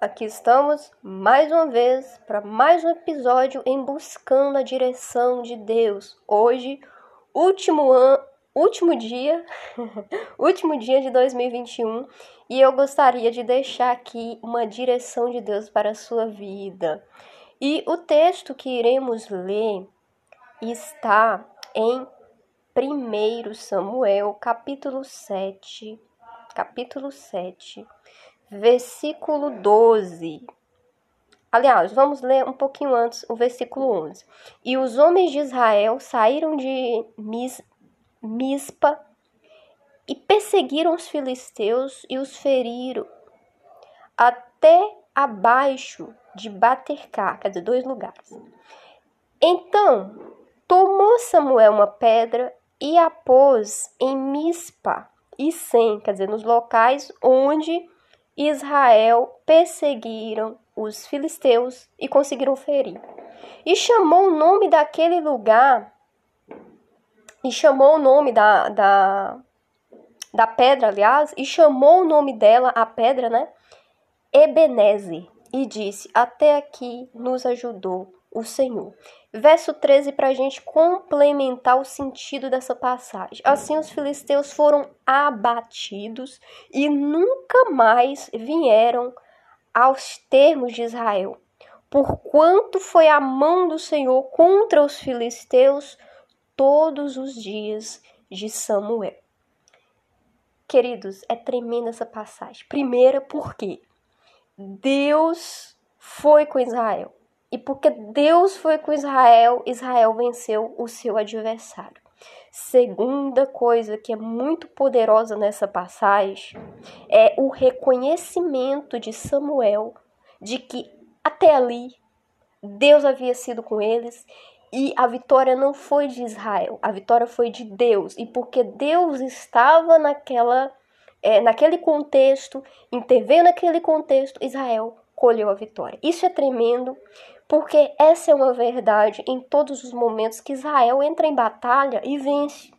aqui estamos mais uma vez para mais um episódio em buscando a direção de Deus. Hoje, último ano, último dia, último dia de 2021, e eu gostaria de deixar aqui uma direção de Deus para a sua vida. E o texto que iremos ler está em 1 Samuel, capítulo 7, capítulo 7, versículo 12. Aliás, vamos ler um pouquinho antes o versículo 11. E os homens de Israel saíram de Mis, Mispa e perseguiram os filisteus e os feriram até abaixo de Batercá, quer dizer, dois lugares. Então, tomou Samuel uma pedra e a pôs em Mispa e Sem, quer dizer, nos locais onde Israel perseguiram os filisteus e conseguiram ferir. E chamou o nome daquele lugar, e chamou o nome da, da, da pedra, aliás, e chamou o nome dela, a pedra, né? Ebenezer, e disse: Até aqui nos ajudou o Senhor. Verso 13 para a gente complementar o sentido dessa passagem. Assim os filisteus foram abatidos e nunca mais vieram aos termos de Israel. Porquanto foi a mão do Senhor contra os filisteus todos os dias de Samuel. Queridos, é tremenda essa passagem. Primeira, porque Deus foi com Israel. E porque Deus foi com Israel, Israel venceu o seu adversário. Segunda coisa que é muito poderosa nessa passagem é o reconhecimento de Samuel de que até ali Deus havia sido com eles e a vitória não foi de Israel, a vitória foi de Deus. E porque Deus estava naquela, é, naquele contexto, interveio naquele contexto, Israel colheu a vitória. Isso é tremendo, porque essa é uma verdade em todos os momentos que Israel entra em batalha e vence.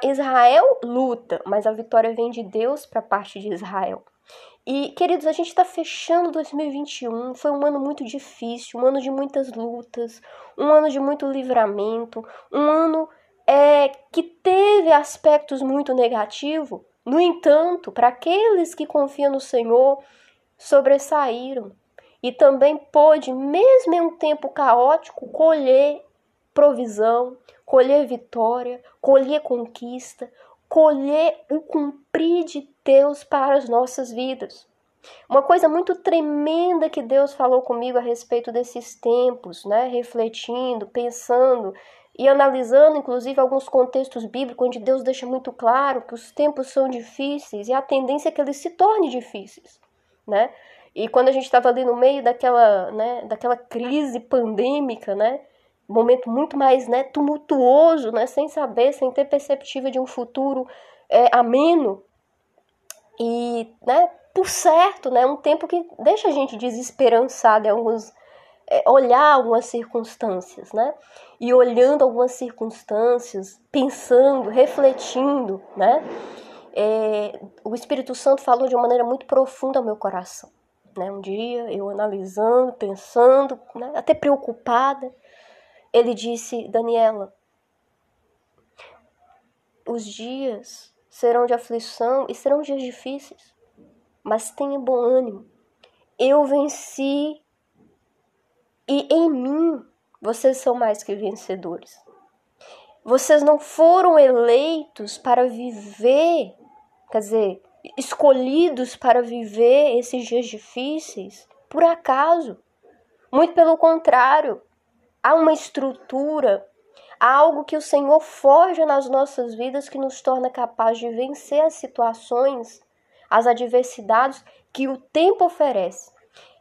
Israel luta, mas a vitória vem de Deus para a parte de Israel. E, queridos, a gente está fechando 2021. Foi um ano muito difícil, um ano de muitas lutas, um ano de muito livramento, um ano é, que teve aspectos muito negativos. No entanto, para aqueles que confiam no Senhor, sobressaíram e também pôde, mesmo em um tempo caótico, colher provisão, colher vitória, colher conquista, colher o cumprir de Deus para as nossas vidas. Uma coisa muito tremenda que Deus falou comigo a respeito desses tempos, né? Refletindo, pensando e analisando, inclusive, alguns contextos bíblicos onde Deus deixa muito claro que os tempos são difíceis e a tendência é que eles se tornem difíceis, né? E quando a gente estava ali no meio daquela, né, daquela crise pandêmica, né, momento muito mais né, tumultuoso, né, sem saber, sem ter perspectiva de um futuro é, ameno, e, né, por certo, né, um tempo que deixa a gente desesperançado em alguns é, olhar algumas circunstâncias, né? E olhando algumas circunstâncias, pensando, refletindo, né? É, o Espírito Santo falou de uma maneira muito profunda ao meu coração. Né? Um dia, eu analisando, pensando, né? até preocupada, ele disse: Daniela, os dias serão de aflição e serão dias difíceis, mas tenha bom ânimo. Eu venci e em mim vocês são mais que vencedores. Vocês não foram eleitos para viver, quer dizer, escolhidos para viver esses dias difíceis por acaso. Muito pelo contrário, há uma estrutura, há algo que o Senhor forja nas nossas vidas que nos torna capaz de vencer as situações, as adversidades que o tempo oferece.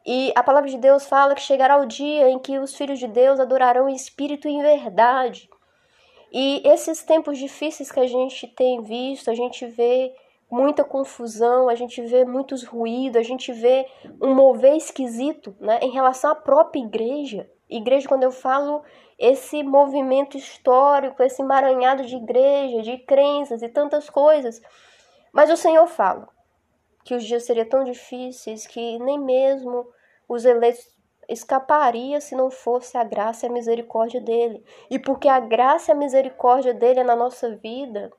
E a palavra de Deus fala que chegará o dia em que os filhos de Deus adorarão em espírito e em verdade. E esses tempos difíceis que a gente tem visto, a gente vê muita confusão, a gente vê muitos ruídos, a gente vê um mover esquisito né, em relação à própria igreja. Igreja, quando eu falo esse movimento histórico, esse emaranhado de igreja, de crenças e tantas coisas. Mas o Senhor fala que os dias seriam tão difíceis que nem mesmo os eleitos escaparia se não fosse a graça e a misericórdia dele. E porque a graça e a misericórdia dele é na nossa vida,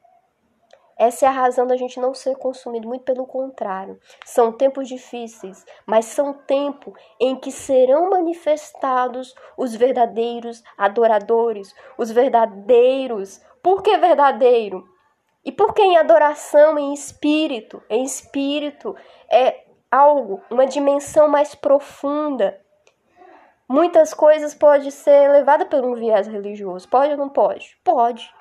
essa é a razão da gente não ser consumido, muito pelo contrário. São tempos difíceis, mas são tempos em que serão manifestados os verdadeiros adoradores, os verdadeiros. Por que verdadeiro? E por que em adoração em espírito? Em espírito é algo, uma dimensão mais profunda. Muitas coisas podem ser levadas por um viés religioso. Pode ou não pode? Pode.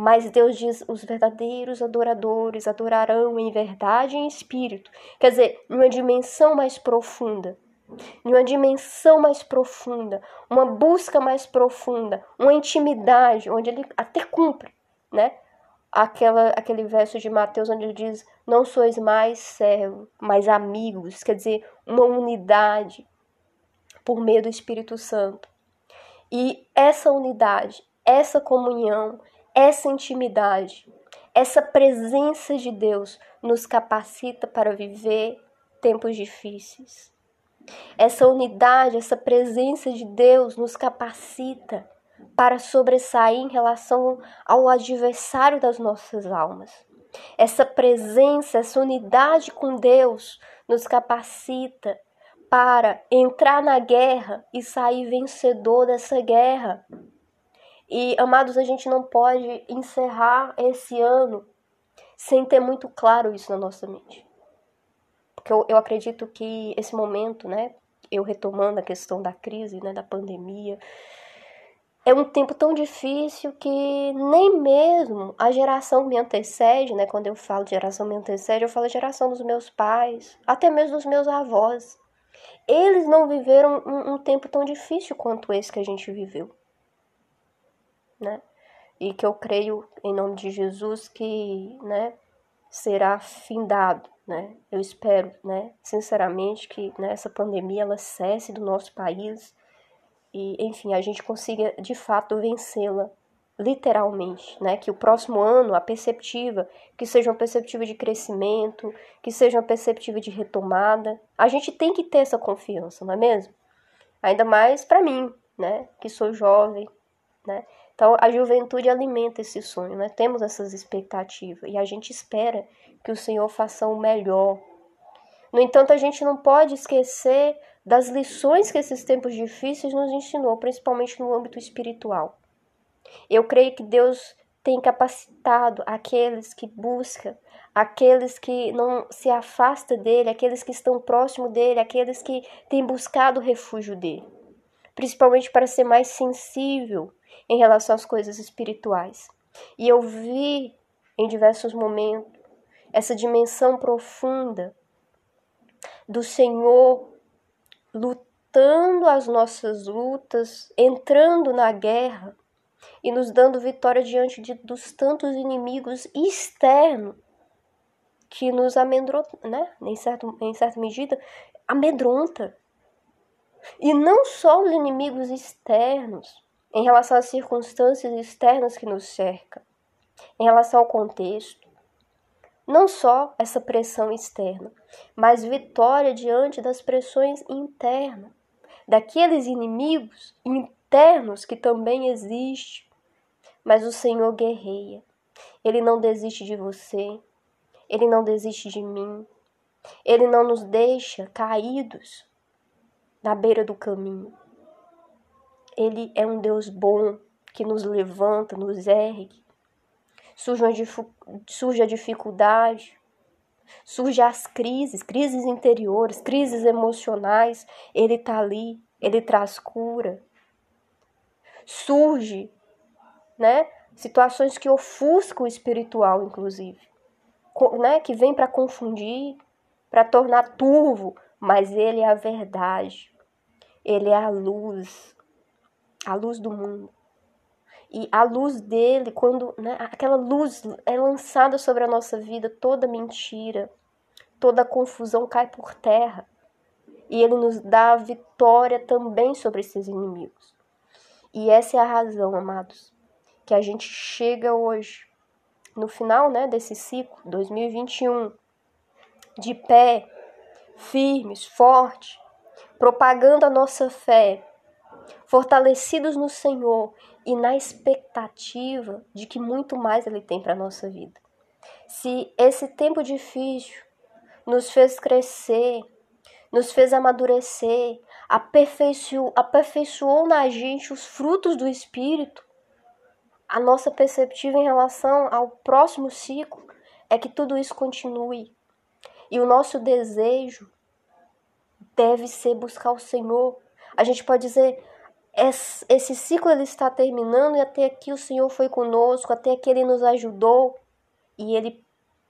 Mas Deus diz: os verdadeiros adoradores adorarão em verdade e em espírito. Quer dizer, numa dimensão mais profunda. Numa dimensão mais profunda, uma busca mais profunda, uma intimidade, onde ele até cumpre, né? Aquela, aquele verso de Mateus onde ele diz: Não sois mais servos, mas amigos, quer dizer, uma unidade por meio do Espírito Santo. E essa unidade, essa comunhão, essa intimidade, essa presença de Deus nos capacita para viver tempos difíceis. Essa unidade, essa presença de Deus nos capacita para sobressair em relação ao adversário das nossas almas. Essa presença, essa unidade com Deus nos capacita para entrar na guerra e sair vencedor dessa guerra. E, amados, a gente não pode encerrar esse ano sem ter muito claro isso na nossa mente. Porque eu, eu acredito que esse momento, né, eu retomando a questão da crise, né, da pandemia, é um tempo tão difícil que nem mesmo a geração me antecede, né? Quando eu falo de geração me antecede, eu falo geração dos meus pais, até mesmo dos meus avós. Eles não viveram um, um tempo tão difícil quanto esse que a gente viveu né? E que eu creio em nome de Jesus que, né, será findado, né? Eu espero, né, sinceramente que né, essa pandemia ela cesse do nosso país e, enfim, a gente consiga de fato vencê-la literalmente, né? Que o próximo ano a perceptiva, que seja uma perceptiva de crescimento, que seja uma perceptiva de retomada. A gente tem que ter essa confiança, não é mesmo? Ainda mais para mim, né? Que sou jovem, né? Então, a juventude alimenta esse sonho, né? Temos essas expectativas e a gente espera que o Senhor faça o melhor. No entanto, a gente não pode esquecer das lições que esses tempos difíceis nos ensinou, principalmente no âmbito espiritual. Eu creio que Deus tem capacitado aqueles que buscam, aqueles que não se afastam dele, aqueles que estão próximo dele, aqueles que têm buscado o refúgio dele, principalmente para ser mais sensível em relação às coisas espirituais. E eu vi em diversos momentos essa dimensão profunda do Senhor lutando as nossas lutas, entrando na guerra e nos dando vitória diante de, dos tantos inimigos externos que nos amedronta, né? Em, certo, em certa medida, amedronta. E não só os inimigos externos, em relação às circunstâncias externas que nos cercam, em relação ao contexto. Não só essa pressão externa, mas vitória diante das pressões internas, daqueles inimigos internos que também existem. Mas o Senhor guerreia. Ele não desiste de você, ele não desiste de mim. Ele não nos deixa caídos na beira do caminho. Ele é um Deus bom que nos levanta, nos ergue. Surge, a dificuldade, surge as crises, crises interiores, crises emocionais. Ele está ali, ele traz cura. Surge, né? Situações que ofuscam o espiritual, inclusive, né? Que vem para confundir, para tornar turvo, mas ele é a verdade. Ele é a luz a luz do mundo. E a luz dele, quando né, aquela luz é lançada sobre a nossa vida, toda mentira, toda confusão cai por terra. E ele nos dá a vitória também sobre esses inimigos. E essa é a razão, amados, que a gente chega hoje, no final né, desse ciclo, 2021, de pé, firmes, fortes, propagando a nossa fé, fortalecidos no Senhor e na expectativa de que muito mais Ele tem para a nossa vida. Se esse tempo difícil nos fez crescer, nos fez amadurecer, aperfeiçoou, aperfeiçoou na gente os frutos do Espírito, a nossa perspectiva em relação ao próximo ciclo é que tudo isso continue. E o nosso desejo deve ser buscar o Senhor. A gente pode dizer, esse ciclo ele está terminando e até aqui o Senhor foi conosco, até aqui ele nos ajudou e ele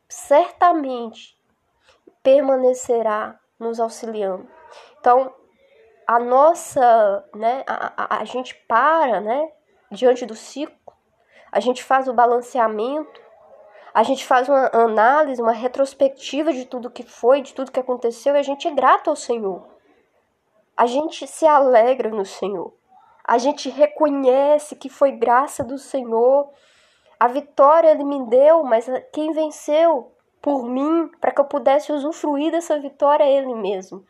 certamente permanecerá nos auxiliando. Então, a nossa, né, a, a, a gente para, né, diante do ciclo, a gente faz o balanceamento, a gente faz uma análise, uma retrospectiva de tudo que foi, de tudo que aconteceu e a gente é grato ao Senhor. A gente se alegra no Senhor. A gente reconhece que foi graça do Senhor. A vitória ele me deu, mas quem venceu por mim, para que eu pudesse usufruir dessa vitória é ele mesmo.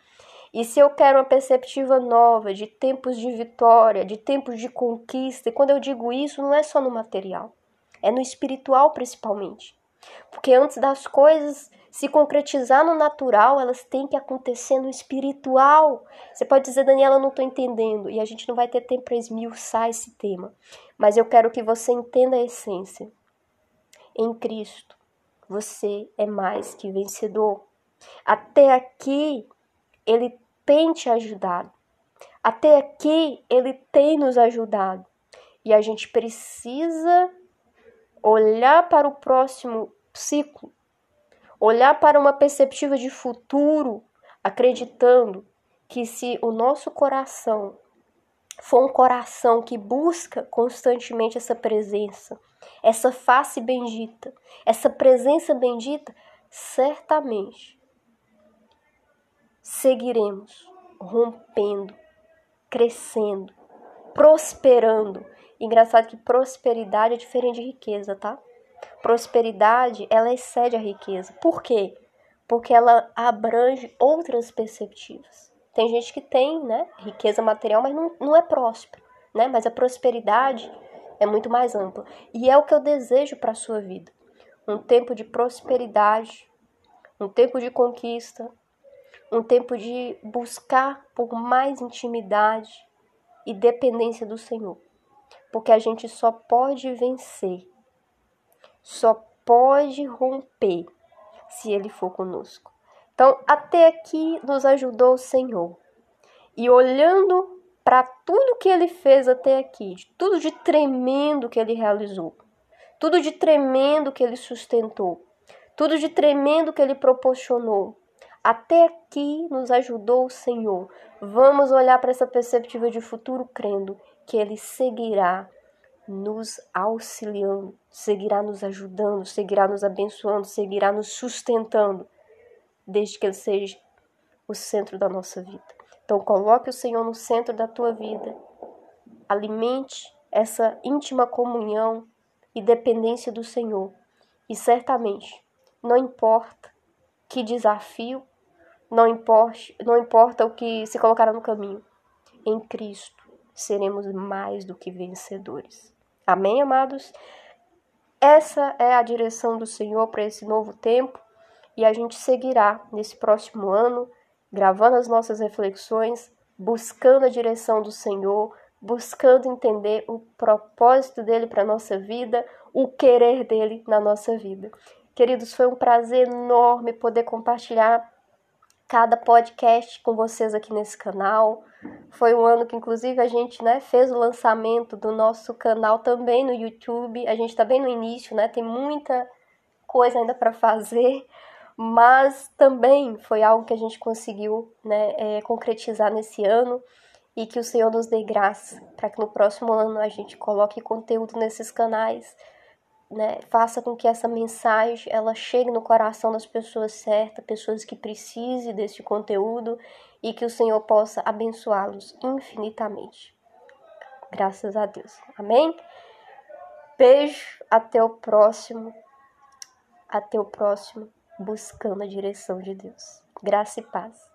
E se eu quero uma perspectiva nova de tempos de vitória, de tempos de conquista, e quando eu digo isso, não é só no material, é no espiritual principalmente. Porque antes das coisas se concretizar no natural, elas têm que acontecer no espiritual. Você pode dizer, Daniela, eu não estou entendendo, e a gente não vai ter tempo para esmiuçar esse tema, mas eu quero que você entenda a essência. Em Cristo, você é mais que vencedor. Até aqui, Ele tem te ajudado. Até aqui, Ele tem nos ajudado. E a gente precisa olhar para o próximo ciclo, olhar para uma perspectiva de futuro, acreditando que se o nosso coração for um coração que busca constantemente essa presença, essa face bendita, essa presença bendita, certamente seguiremos rompendo, crescendo, prosperando Engraçado que prosperidade é diferente de riqueza, tá? Prosperidade, ela excede a riqueza. Por quê? Porque ela abrange outras perspectivas. Tem gente que tem, né, riqueza material, mas não, não é próspero, né? Mas a prosperidade é muito mais ampla. E é o que eu desejo para a sua vida. Um tempo de prosperidade, um tempo de conquista, um tempo de buscar por mais intimidade e dependência do Senhor porque a gente só pode vencer, só pode romper se Ele for conosco. Então, até aqui nos ajudou o Senhor. E olhando para tudo que Ele fez até aqui, tudo de tremendo que Ele realizou, tudo de tremendo que Ele sustentou, tudo de tremendo que Ele proporcionou, até aqui nos ajudou o Senhor. Vamos olhar para essa perspectiva de futuro crendo que Ele seguirá nos auxiliando, seguirá nos ajudando, seguirá nos abençoando, seguirá nos sustentando, desde que Ele seja o centro da nossa vida. Então, coloque o Senhor no centro da tua vida, alimente essa íntima comunhão e dependência do Senhor, e certamente, não importa que desafio, não importa, não importa o que se colocará no caminho, em Cristo seremos mais do que vencedores. Amém, amados? Essa é a direção do Senhor para esse novo tempo e a gente seguirá nesse próximo ano, gravando as nossas reflexões, buscando a direção do Senhor, buscando entender o propósito dele para a nossa vida, o querer dele na nossa vida. Queridos, foi um prazer enorme poder compartilhar cada podcast com vocês aqui nesse canal. Foi um ano que, inclusive, a gente né, fez o lançamento do nosso canal também no YouTube. A gente está bem no início, né? Tem muita coisa ainda para fazer, mas também foi algo que a gente conseguiu né, é, concretizar nesse ano e que o Senhor nos dê graça para que no próximo ano a gente coloque conteúdo nesses canais né, faça com que essa mensagem ela chegue no coração das pessoas certas, pessoas que precisem desse conteúdo e que o Senhor possa abençoá-los infinitamente. Graças a Deus. Amém? Beijo, até o próximo. Até o próximo buscando a direção de Deus. Graça e paz.